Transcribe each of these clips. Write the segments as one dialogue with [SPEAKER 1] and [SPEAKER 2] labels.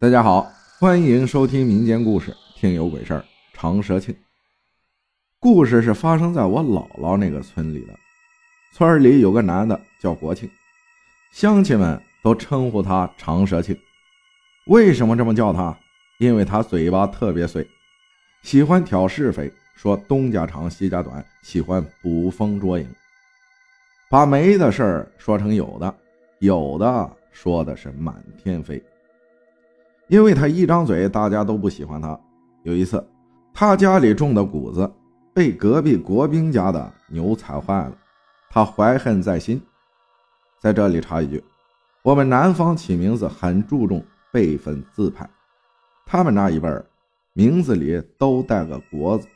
[SPEAKER 1] 大家好，欢迎收听民间故事《听有鬼事儿》。长蛇庆，故事是发生在我姥姥那个村里的。村里有个男的叫国庆，乡亲们都称呼他长蛇庆。为什么这么叫他？因为他嘴巴特别碎，喜欢挑是非，说东家长西家短，喜欢捕风捉影，把没的事儿说成有的，有的说的是满天飞。因为他一张嘴，大家都不喜欢他。有一次，他家里种的谷子被隔壁国兵家的牛踩坏了，他怀恨在心。在这里插一句，我们南方起名字很注重辈分字派，他们那一辈儿名字里都带个“国”字。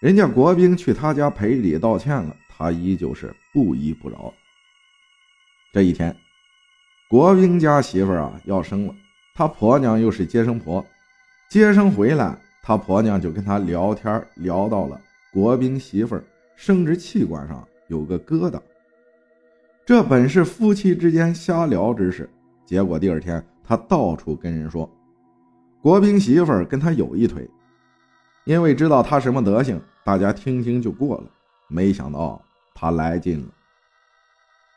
[SPEAKER 1] 人家国兵去他家赔礼道歉了，他依旧是不依不饶。这一天，国兵家媳妇儿啊要生了。他婆娘又是接生婆，接生回来，他婆娘就跟他聊天，聊到了国兵媳妇生殖器官上有个疙瘩。这本是夫妻之间瞎聊之事，结果第二天他到处跟人说，国兵媳妇跟他有一腿。因为知道他什么德行，大家听听就过了。没想到他来劲了，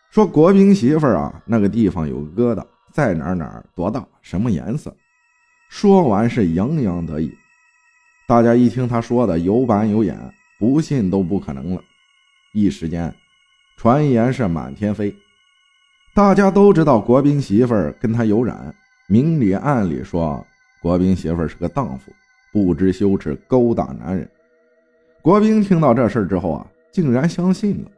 [SPEAKER 1] 说国兵媳妇啊，那个地方有疙瘩。在哪儿哪儿多大什么颜色？说完是洋洋得意。大家一听他说的有板有眼，不信都不可能了。一时间，传言是满天飞。大家都知道国兵媳妇儿跟他有染，明里暗里说国兵媳妇儿是个荡妇，不知羞耻，勾搭男人。国兵听到这事之后啊，竟然相信了，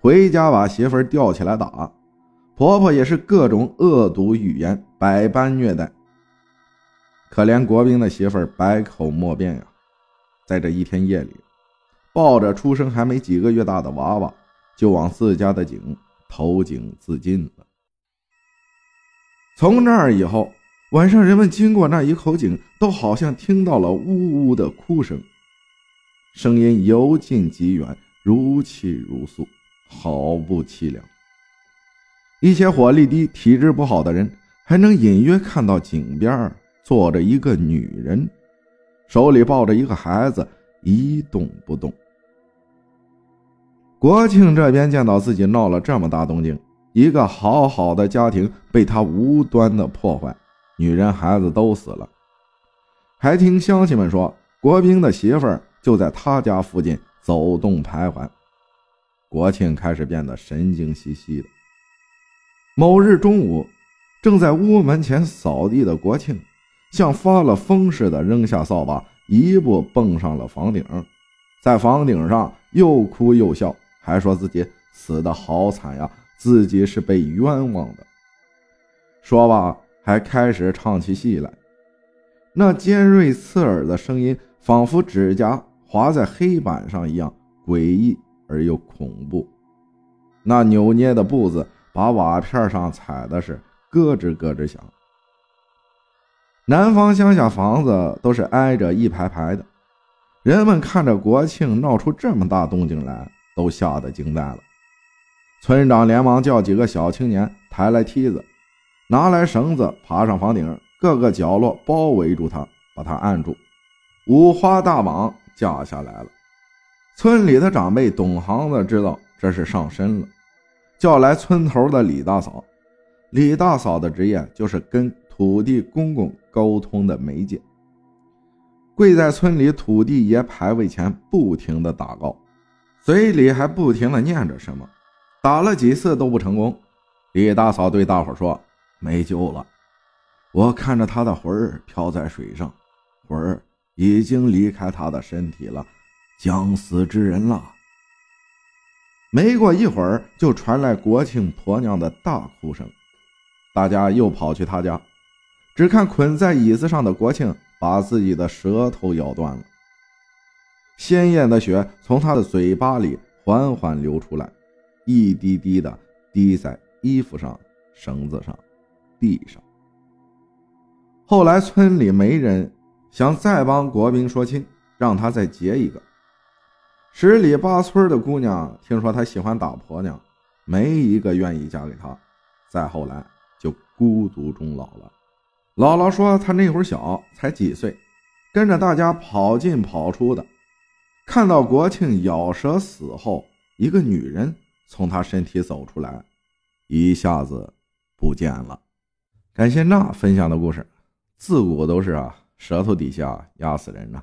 [SPEAKER 1] 回家把媳妇儿吊起来打。婆婆也是各种恶毒语言，百般虐待。可怜国兵的媳妇儿百口莫辩呀，在这一天夜里，抱着出生还没几个月大的娃娃，就往自家的井投井自尽了。从那儿以后，晚上人们经过那一口井，都好像听到了呜呜的哭声，声音由近及远，如泣如诉，好不凄凉。一些火力低、体质不好的人，还能隐约看到井边坐着一个女人，手里抱着一个孩子，一动不动。国庆这边见到自己闹了这么大动静，一个好好的家庭被他无端的破坏，女人孩子都死了，还听乡亲们说，国兵的媳妇就在他家附近走动徘徊。国庆开始变得神经兮兮的。某日中午，正在屋门前扫地的国庆，像发了疯似的扔下扫把，一步蹦上了房顶，在房顶上又哭又笑，还说自己死的好惨呀，自己是被冤枉的。说罢，还开始唱起戏来，那尖锐刺耳的声音，仿佛指甲划在黑板上一样诡异而又恐怖。那扭捏的步子。把瓦片上踩的是咯吱咯吱响。南方乡下房子都是挨着一排排的，人们看着国庆闹出这么大动静来，都吓得惊呆了。村长连忙叫几个小青年抬来梯子，拿来绳子，爬上房顶，各个角落包围住他，把他按住，五花大绑架下来了。村里的长辈懂行的知道这是上身了。叫来村头的李大嫂，李大嫂的职业就是跟土地公公沟通的媒介。跪在村里土地爷牌位前，不停的祷告，嘴里还不停的念着什么，打了几次都不成功。李大嫂对大伙说：“没救了，我看着他的魂儿飘在水上，魂儿已经离开他的身体了，将死之人了。”没过一会儿，就传来国庆婆娘的大哭声，大家又跑去她家，只看捆在椅子上的国庆把自己的舌头咬断了，鲜艳的血从他的嘴巴里缓缓流出来，一滴滴的滴在衣服上、绳子上、地上。后来村里没人想再帮国兵说亲，让他再结一个。十里八村的姑娘听说他喜欢打婆娘，没一个愿意嫁给他。再后来就孤独终老了，姥姥说她那会儿小，才几岁，跟着大家跑进跑出的，看到国庆咬舌死后，一个女人从他身体走出来，一下子不见了。感谢娜分享的故事，自古都是啊，舌头底下压死人呐。